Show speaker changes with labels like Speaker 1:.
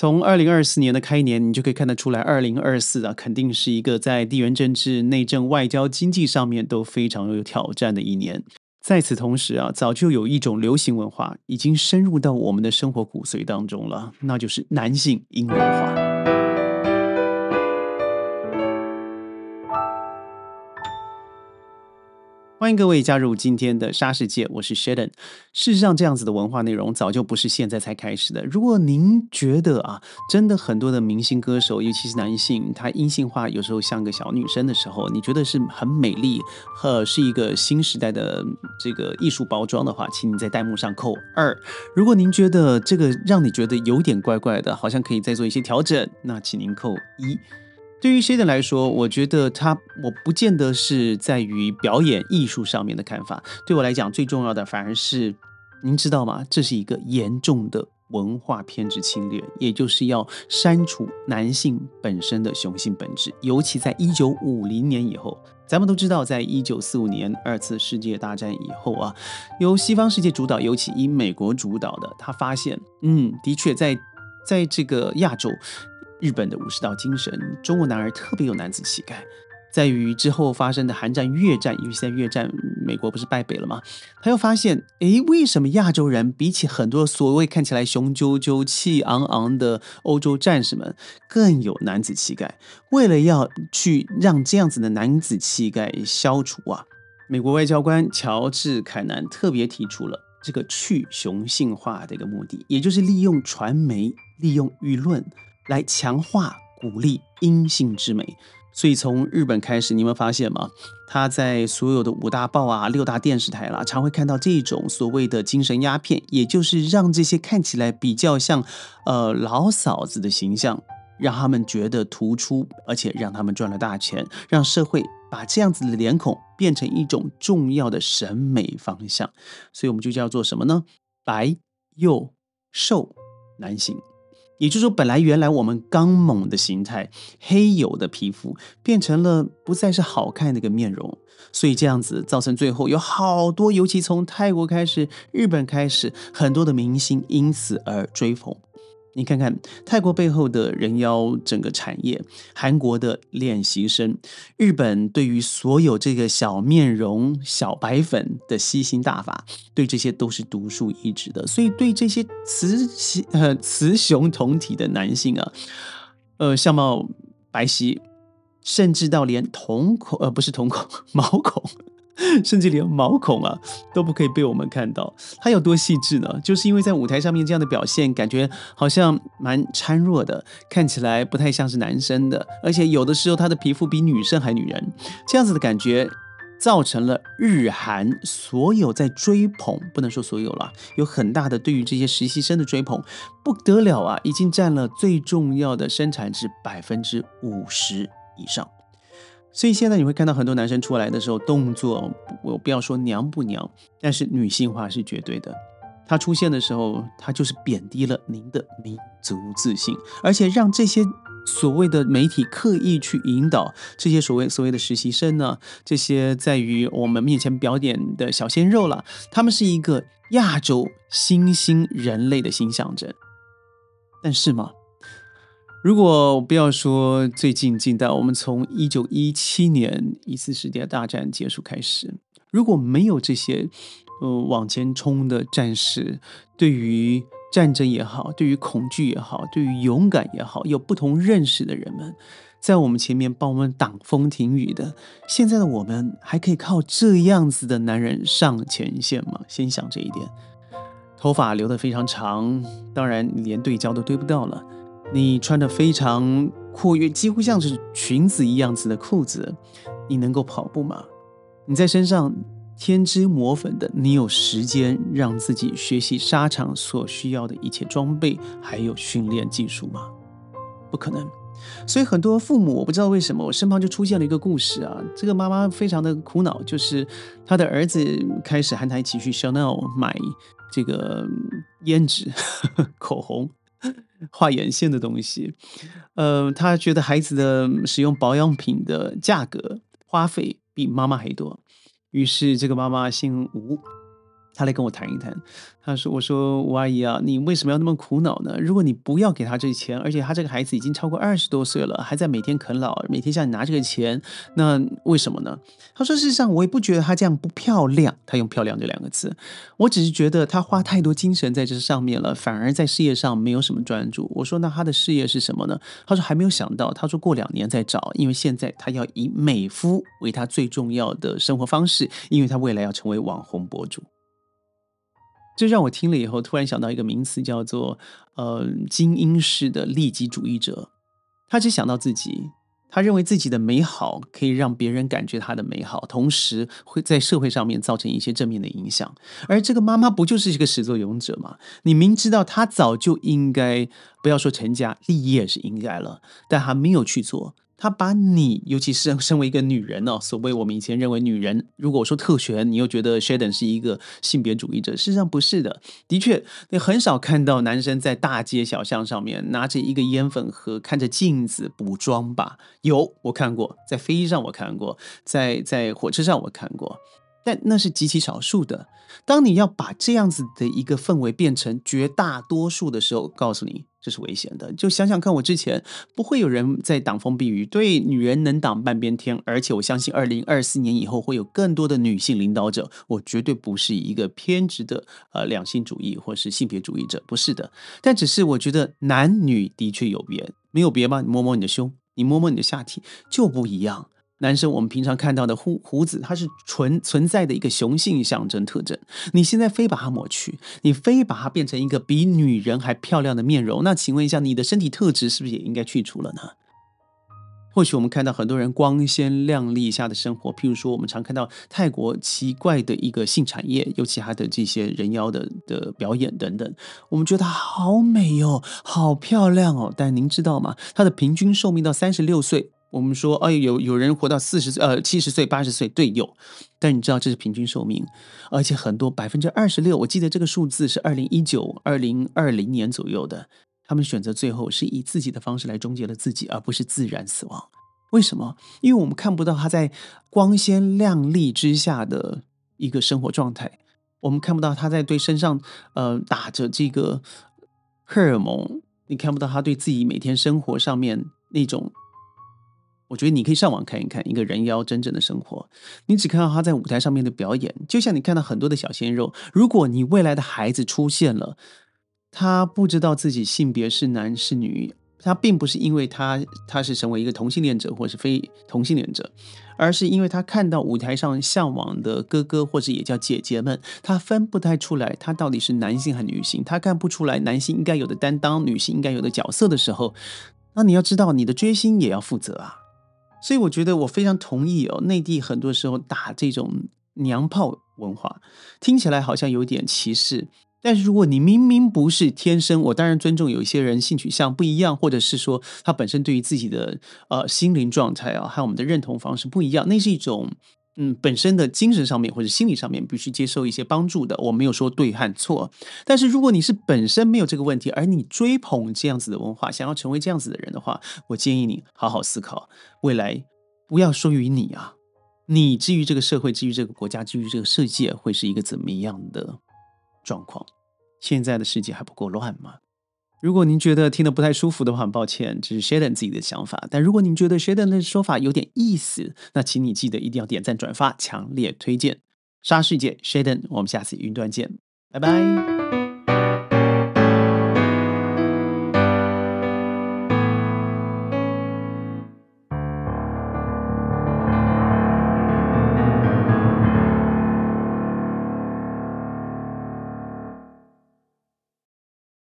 Speaker 1: 从二零二四年的开年，你就可以看得出来，二零二四啊，肯定是一个在地缘政治、内政、外交、经济上面都非常有挑战的一年。在此同时啊，早就有一种流行文化已经深入到我们的生活骨髓当中了，那就是男性英文化。欢迎各位加入今天的沙世界，我是 Sheldon。事实上，这样子的文化内容早就不是现在才开始的。如果您觉得啊，真的很多的明星歌手，尤其是男性，他阴性化有时候像个小女生的时候，你觉得是很美丽和是一个新时代的这个艺术包装的话，请你在弹幕上扣二。如果您觉得这个让你觉得有点怪怪的，好像可以再做一些调整，那请您扣一。对于 Shaden 来说，我觉得他我不见得是在于表演艺术上面的看法。对我来讲，最重要的反而是，您知道吗？这是一个严重的文化偏执侵略，也就是要删除男性本身的雄性本质。尤其在一九五零年以后，咱们都知道，在一九四五年二次世界大战以后啊，由西方世界主导，尤其以美国主导的，他发现，嗯，的确在在这个亚洲。日本的武士道精神，中国男儿特别有男子气概，在与之后发生的韩战、越战，尤其在越战，美国不是败北了吗？他又发现，诶，为什么亚洲人比起很多所谓看起来雄赳赳、气昂昂的欧洲战士们更有男子气概？为了要去让这样子的男子气概消除啊，美国外交官乔治·凯南特别提出了这个去雄性化的一个目的，也就是利用传媒、利用舆论。来强化、鼓励阴性之美，所以从日本开始，你们发现吗？他在所有的五大报啊、六大电视台啦，常会看到这种所谓的精神鸦片，也就是让这些看起来比较像呃老嫂子的形象，让他们觉得突出，而且让他们赚了大钱，让社会把这样子的脸孔变成一种重要的审美方向。所以我们就叫做什么呢？白又瘦男性。也就是说，本来原来我们刚猛的形态、黑油的皮肤，变成了不再是好看的一个面容，所以这样子造成最后有好多，尤其从泰国开始、日本开始，很多的明星因此而追捧。你看看泰国背后的人妖整个产业，韩国的练习生，日本对于所有这个小面容、小白粉的吸星大法，对这些都是独树一帜的。所以对这些雌呃雌雄同体的男性啊，呃相貌白皙，甚至到连瞳孔呃不是瞳孔 毛孔。甚至连毛孔啊都不可以被我们看到，它有多细致呢？就是因为在舞台上面这样的表现，感觉好像蛮孱弱的，看起来不太像是男生的，而且有的时候他的皮肤比女生还女人，这样子的感觉，造成了日韩所有在追捧，不能说所有了，有很大的对于这些实习生的追捧，不得了啊，已经占了最重要的生产值百分之五十以上。所以现在你会看到很多男生出来的时候，动作我不要说娘不娘，但是女性化是绝对的。他出现的时候，他就是贬低了您的民族自信，而且让这些所谓的媒体刻意去引导这些所谓所谓的实习生呢，这些在于我们面前表演的小鲜肉了，他们是一个亚洲新兴人类的新象征。但是嘛。如果不要说最近近代，我们从一九一七年一次世界大战结束开始，如果没有这些呃往前冲的战士，对于战争也好，对于恐惧也好，对于勇敢也好，有不同认识的人们，在我们前面帮我们挡风停雨的，现在的我们还可以靠这样子的男人上前线吗？先想这一点，头发留得非常长，当然连对焦都对不到了。你穿的非常阔约，几乎像是裙子一样子的裤子，你能够跑步吗？你在身上添脂抹粉的，你有时间让自己学习沙场所需要的一切装备，还有训练技术吗？不可能。所以很多父母，我不知道为什么，我身旁就出现了一个故事啊。这个妈妈非常的苦恼，就是她的儿子开始和她一起去 Chanel 买这个胭脂呵呵、口红。画眼线的东西，呃，他觉得孩子的使用保养品的价格花费比妈妈还多，于是这个妈妈姓吴，他来跟我谈一谈，他说：“我说吴阿姨啊，你为什么要那么苦恼呢？如果你不要给他这钱，而且他这个孩子已经超过二十多岁了，还在每天啃老，每天向你拿这个钱，那为什么呢？”他说：“事实上，我也不觉得他这样不漂亮。他用‘漂亮’这两个字，我只是觉得他花太多精神在这上面了，反而在事业上没有什么专注。”我说：“那他的事业是什么呢？”他说：“还没有想到。”他说：“过两年再找，因为现在他要以美肤为他最重要的生活方式，因为他未来要成为网红博主。”这让我听了以后，突然想到一个名词，叫做“呃精英式的利己主义者”。他只想到自己，他认为自己的美好可以让别人感觉他的美好，同时会在社会上面造成一些正面的影响。而这个妈妈不就是一个始作俑者吗？你明知道她早就应该不要说成家立业是应该了，但还没有去做。他把你，尤其是身为一个女人哦，所谓我们以前认为女人，如果说特权，你又觉得 Sheldon 是一个性别主义者，事实上不是的。的确，你很少看到男生在大街小巷上面拿着一个烟粉盒，看着镜子补妆吧？有，我看过，在飞机上我看过，在在火车上我看过。但那是极其少数的。当你要把这样子的一个氛围变成绝大多数的时候，告诉你这是危险的。就想想看，我之前不会有人在挡风避雨，对女人能挡半边天。而且我相信，二零二四年以后会有更多的女性领导者。我绝对不是一个偏执的呃两性主义或是性别主义者，不是的。但只是我觉得男女的确有别，没有别吗？你摸摸你的胸，你摸摸你的下体，就不一样。男生，我们平常看到的胡胡子，它是存存在的一个雄性象征特征。你现在非把它抹去，你非把它变成一个比女人还漂亮的面容，那请问一下，你的身体特质是不是也应该去除了呢？或许我们看到很多人光鲜亮丽下的生活，譬如说，我们常看到泰国奇怪的一个性产业，尤其他的这些人妖的的表演等等，我们觉得好美哦，好漂亮哦。但您知道吗？它的平均寿命到三十六岁。我们说，哎，有有人活到四十岁，呃，七十岁、八十岁，对，有。但你知道这是平均寿命，而且很多百分之二十六，我记得这个数字是二零一九、二零二零年左右的。他们选择最后是以自己的方式来终结了自己，而不是自然死亡。为什么？因为我们看不到他在光鲜亮丽之下的一个生活状态，我们看不到他在对身上呃打着这个荷尔蒙，你看不到他对自己每天生活上面那种。我觉得你可以上网看一看一个人妖真正的生活，你只看到他在舞台上面的表演，就像你看到很多的小鲜肉。如果你未来的孩子出现了，他不知道自己性别是男是女，他并不是因为他他是成为一个同性恋者或是非同性恋者，而是因为他看到舞台上向往的哥哥或者也叫姐姐们，他分不太出来他到底是男性还是女性，他看不出来男性应该有的担当，女性应该有的角色的时候，那你要知道你的追星也要负责啊。所以我觉得我非常同意哦，内地很多时候打这种娘炮文化，听起来好像有点歧视。但是如果你明明不是天生，我当然尊重有一些人性取向不一样，或者是说他本身对于自己的呃心灵状态啊，还有我们的认同方式不一样，那是一种。嗯，本身的精神上面或者心理上面必须接受一些帮助的，我没有说对和错。但是如果你是本身没有这个问题，而你追捧这样子的文化，想要成为这样子的人的话，我建议你好好思考，未来不要说于你啊，你至于这个社会，至于这个国家，至于这个世界，会是一个怎么样的状况？现在的世界还不够乱吗？如果您觉得听得不太舒服的话，很抱歉，这是 Sheldon 自己的想法。但如果您觉得 Sheldon 的说法有点意思，那请你记得一定要点赞转发，强烈推荐。沙世界 Sheldon，我们下次云端见，拜拜。